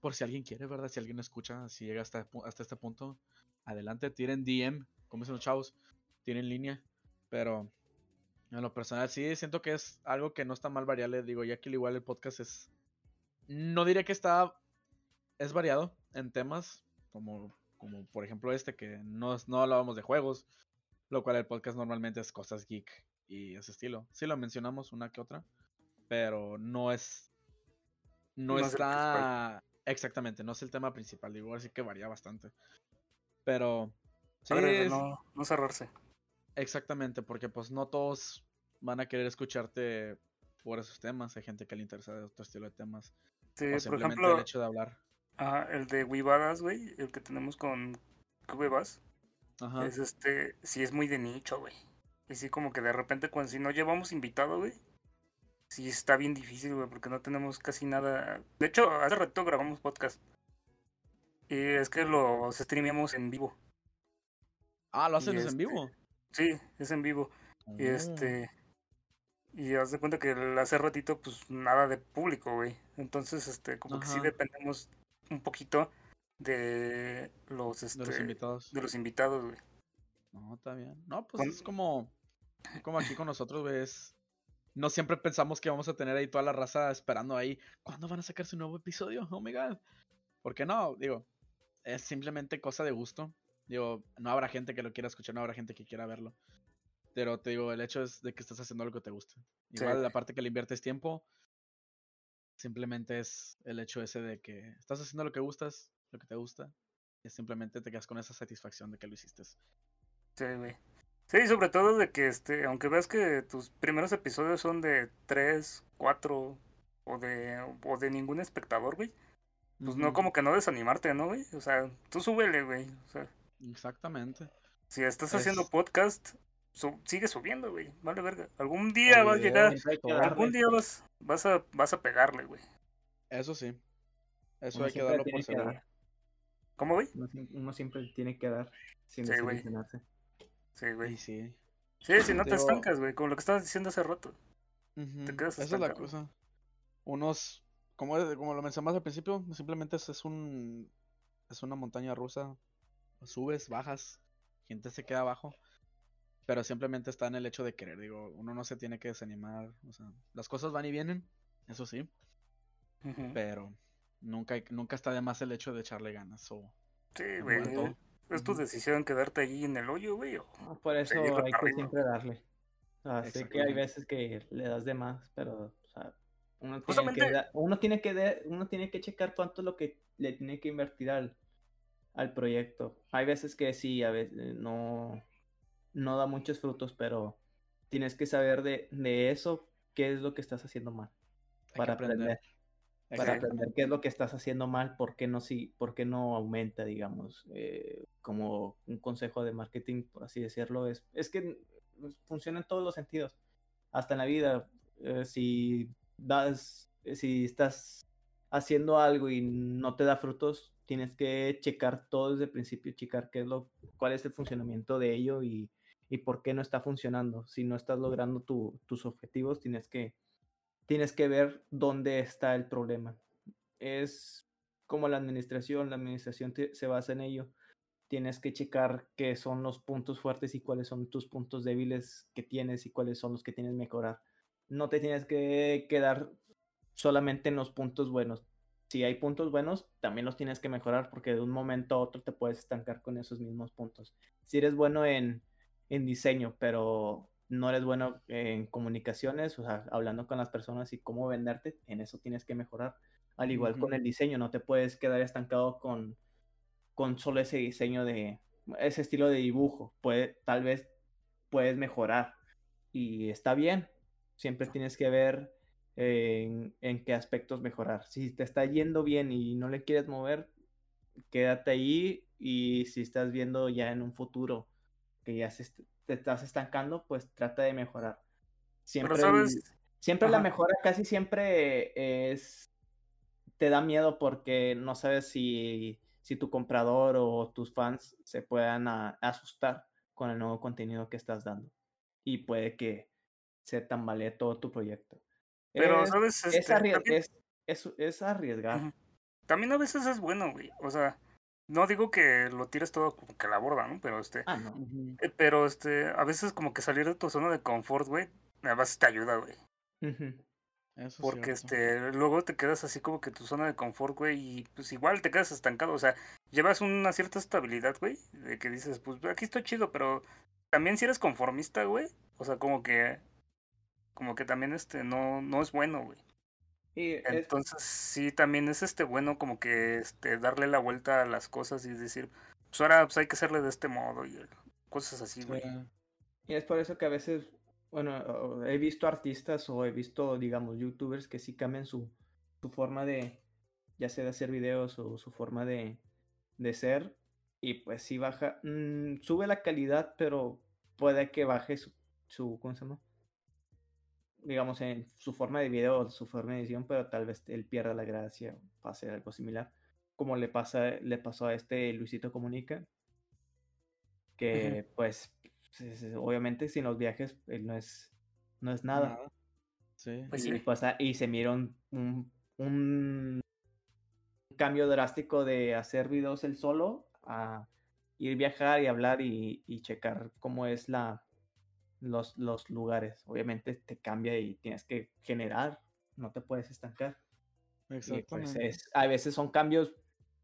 por si alguien quiere, ¿verdad? Si alguien escucha, si llega hasta, hasta este punto, adelante, tiren DM, como dicen los chavos, tienen línea. Pero en lo personal sí siento que es algo que no está mal variable. Digo, ya que al igual el podcast es... No diría que está... Es variado en temas, como como por ejemplo este, que no, no hablábamos de juegos, lo cual el podcast normalmente es cosas geek y ese estilo. Sí lo mencionamos una que otra, pero no es... No, No es está... Exactamente, no es el tema principal, digo, así que varía bastante. Pero... Sí, es- no, no cerrarse. Exactamente, porque pues no todos van a querer escucharte por esos temas. Hay gente que le interesa de otro estilo de temas. Sí, o por simplemente ejemplo, el hecho de hablar. ajá, el de Wibadas, güey, el que tenemos con Cuevas, Ajá. es este, sí es muy de nicho, güey. Y sí, como que de repente, cuando si no llevamos invitado, güey, sí está bien difícil, güey, porque no tenemos casi nada. De hecho, hace rato grabamos podcast. Y es que los streameamos en vivo. Ah, lo hacen en este, vivo. Sí, es en vivo. Y Oh. este. Y haz de cuenta que hace ratito, pues nada de público, güey. Entonces, este, como que sí Ajá. dependemos un poquito de los, este, de los invitados. de los invitados, güey. No, está bien. No, pues es como, como aquí con nosotros, ves. No siempre pensamos que vamos a tener ahí toda la raza esperando ahí. ¿Cuándo van a sacar su nuevo episodio? Oh my god. ¿Por qué no? Digo, es simplemente cosa de gusto. Digo, no habrá gente que lo quiera escuchar, no habrá gente que quiera verlo. Pero te digo, el hecho es de que estás haciendo algo que te gusta. Igual, güey. la parte que le inviertes tiempo, simplemente es el hecho ese de que estás haciendo lo que gustas, lo que te gusta. Y simplemente te quedas con esa satisfacción de que lo hiciste. Sí, güey. Sí, sobre todo de que, este, aunque veas que tus primeros episodios son de 3, 4 o de, o de ningún espectador, güey. Pues no como que no desanimarte, ¿no, güey? O sea, tú súbele, güey. O sea, Exactamente. si estás haciendo podcast, su- sigue subiendo, güey. Vale verga. Algún día va a llegar, algún día vas, vas a, vas a pegarle, güey. Eso sí. Eso Uno hay que darlo por seguro. ¿Cómo, güey? Uno, siem- uno siempre tiene que dar sin Sí, güey. desilusionarse. Sí, güey. Y sí. Sí, si no te estancas, güey, como lo que estabas diciendo hace rato. Ujú, quedas Esa es la estancado. cosa. Unos, como, como lo mencionamos al principio, simplemente es, es un es una montaña rusa. Subes, bajas, gente se queda abajo. Pero simplemente está en el hecho de querer. Digo, uno no se tiene que desanimar. O sea, las cosas van y vienen, eso sí. Pero nunca, hay- nunca está de más el hecho de echarle ganas. O, Sí, güey. Es tu decisión quedarte allí en el hoyo, güey. o- Por eso hay que siempre darle. O sea, sé que hay veces que le das de más, pero o sea, uno, tiene que da- uno tiene que de- uno tiene que checar cuánto es lo que le tiene que invertir al, al proyecto. Hay veces que sí, a veces no, no da muchos frutos, pero tienes que saber de, de eso qué es lo que estás haciendo mal. hay Para aprender. Para aprender qué es lo que estás haciendo mal, por qué no, si, por qué no aumenta, digamos, eh, como un consejo de marketing, por así decirlo, es, es que funciona en todos los sentidos, hasta en la vida, eh, si das, eh, si estás haciendo algo y no te da frutos, tienes que checar todo desde el principio, checar qué es lo, cuál es el funcionamiento de ello y, y por qué no está funcionando. Si no estás logrando tu- tus objetivos, tienes que tienes que ver dónde está el problema. Es como la administración, la administración se basa en ello. Tienes que checar qué son los puntos fuertes y cuáles son tus puntos débiles que tienes y cuáles son los que tienes que mejorar. No te tienes que quedar solamente en los puntos buenos. Si hay puntos buenos, también los tienes que mejorar porque de un momento a otro te puedes estancar con esos mismos puntos. Si eres bueno en, en diseño, pero no eres bueno en comunicaciones, o sea, hablando con las personas y cómo venderte, en eso tienes que mejorar. Al igual con el diseño, no te puedes quedar estancado con, con solo ese diseño de ese estilo de dibujo. Puede, tal vez puedes mejorar y está bien. Siempre tienes que ver en, en qué aspectos mejorar. Si te está yendo bien y no le quieres mover, quédate ahí y si estás viendo ya en un futuro que ya se te estás estancando, pues trata de mejorar. Siempre, sabes- siempre la mejora casi siempre es te da miedo porque no sabes si, si tu comprador o tus fans se puedan a- asustar con el nuevo contenido que estás dando. Y puede que se tambalee todo tu proyecto. Pero, es, ¿sabes? es Este, también- es- es- es arriesgar. También a veces es bueno, güey. O sea, no digo que lo tires todo como que a la borda, ¿no? Pero este, Ah, no. Eh, pero este, a veces como que salir de tu zona de confort, güey, a veces te ayuda, güey. Eso es Porque cierto. este, luego te quedas así como que tu zona de confort, güey, y pues igual te quedas estancado. O sea, llevas una cierta estabilidad, güey, de que dices, pues aquí estoy chido, pero también si eres conformista, güey, o sea, como que, como que también este, no, no es bueno, güey. Y es- Entonces sí, también es este bueno como que este darle la vuelta a las cosas y decir, pues ahora pues hay que hacerle de este modo y cosas así, güey. Y es por eso que a veces, bueno, he visto artistas o he visto, digamos, youtubers que sí cambian su, su forma de, ya sea de hacer videos o su forma de, de ser. Y pues sí baja, mm, sube la calidad, pero puede que baje su, su, ¿cómo se llama? Digamos, en su forma de video o su forma de edición, pero tal vez él pierda la gracia o pase algo similar. Como le pasa, le pasó a este Luisito Comunica, que pues sí, obviamente sin los viajes él no es no es nada, Sí. Pues y, sí. pues, ah, y se mira un, un, un cambio drástico de hacer videos él solo a ir viajar y hablar y, y checar cómo es la los, los lugares obviamente te cambia y tienes que generar no te puedes estancar y pues Exactamente. es, a veces son cambios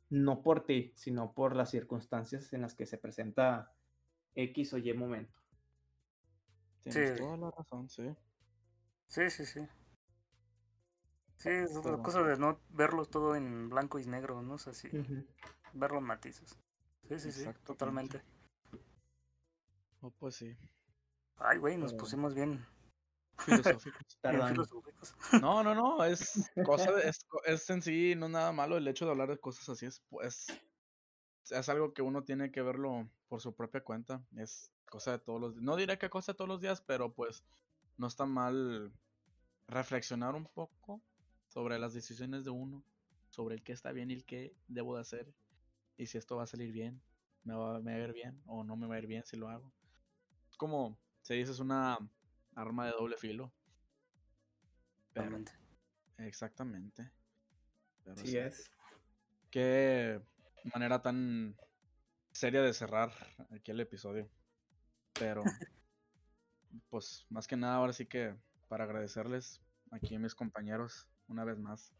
no por ti, sino por las circunstancias en las que se presenta X o Y momento. Tienes Sí. toda la razón, sí. Sí, sí, sí. Sí, es otra cosa de no verlo todo en blanco y negro, ¿no? O sea, sí, ver los matices. Sí, sí, sí, totalmente. Oh, pues sí. Ay, güey, nos pusimos bien, Filosóficos. bien Perdón. filosóficos. No, no, no, es cosa de- es, co- es en sí, no es nada malo el hecho de hablar de cosas así, es pues es algo que uno tiene que verlo por su propia cuenta, es cosa de todos los no diré que cosa de todos los días, pero pues no está mal reflexionar un poco sobre las decisiones de uno, sobre el qué está bien y el qué debo de hacer y si esto va a salir bien, me va, me va a ir bien o no me va a ir bien si lo hago. Es como se dice es una arma de doble filo. Pero-. Exactamente. Pero Sí sí, es. Qué manera tan seria de cerrar aquí el episodio. Pero, pues, más que nada, ahora sí que para agradecerles aquí a mis compañeros una vez más.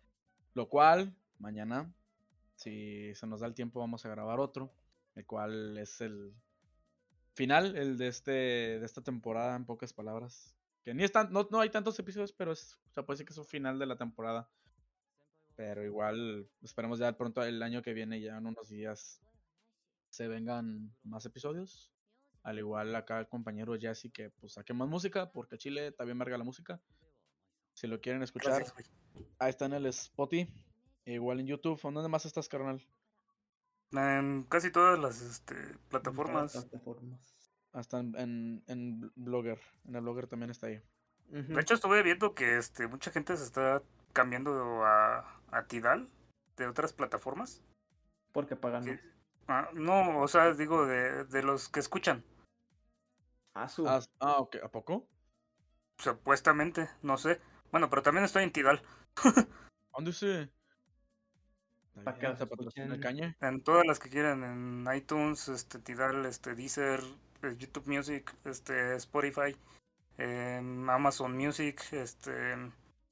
Lo cual, mañana, si se nos da el tiempo, vamos a grabar otro. El cual es el final, el de este de esta temporada, en pocas palabras. Que ni están, no, no hay tantos episodios, pero es, o sea, puede decir que es un final de la temporada. Pero igual, esperemos ya pronto el año que viene, ya en unos días, se vengan más episodios. Al igual acá el compañero Jesse que pues saque más música, porque Chile también marga la música. Si lo quieren escuchar, ahí está en el Spotify. Igual en YouTube. ¿En dónde más estás, carnal? En casi todas las este, las plataformas. Hasta en, en, en Blogger. En el Blogger también está ahí. De hecho, estuve viendo que este, mucha gente se está cambiando a, a Tidal de otras plataformas. Porque pagan más. Ah, no, o sea, digo, de, de los que escuchan, Ah, su. Ah, ah, ok. ¿A poco? supuestamente, no sé. Bueno, pero también estoy en Tidal. ¿Dónde se? En todas las que quieran, en iTunes, este, Tidal, este, Deezer, eh, YouTube Music, este, Spotify, en Amazon Music, este,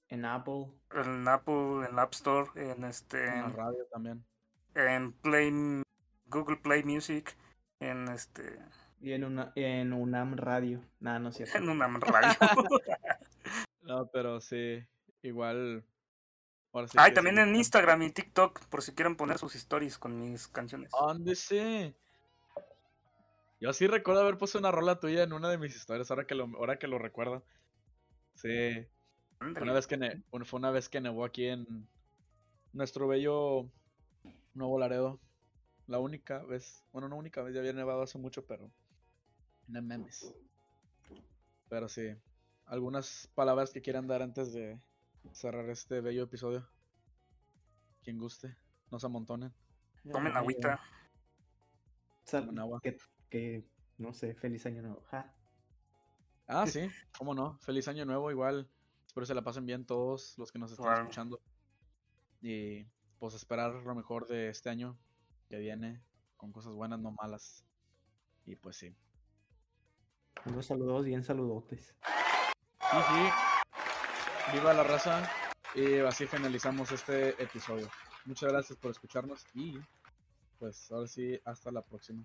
En Apple. en Apple, en App Store, en este, En la radio también. en Play, Google Play Music, en este, Y en una en UNAM Radio. Nada, no es cierto. en una radio. No, pero sí. Igual. Ahora sí Ay, que también sí. en Instagram y TikTok, por si quieren poner sus stories con mis canciones. ¿Dónde sí? Yo sí recuerdo haber puesto una rola tuya en una de mis historias, ahora que lo, ahora que lo recuerdo. Sí. Fue una vez que ne- fue una vez que nevó aquí en nuestro bello Nuevo Laredo. La única vez, bueno, no única vez, ya había nevado hace mucho, pero no memes. Pero sí, algunas palabras que quieran dar antes de cerrar este bello episodio. Quien guste, no se amontonen. Tomen agüita. sal- Tomen agua. Que, que, no sé, feliz año nuevo. Ja. Ah, sí, cómo no. Feliz año nuevo, igual. Espero se la pasen bien todos los que nos están escuchando. Y pues esperar lo mejor de este año que viene, con cosas buenas, no malas. Y pues sí. Unos saludos bien saludotes. Sí, sí. Viva la raza. Y así finalizamos este episodio. Muchas gracias por escucharnos y pues ahora sí, hasta la próxima.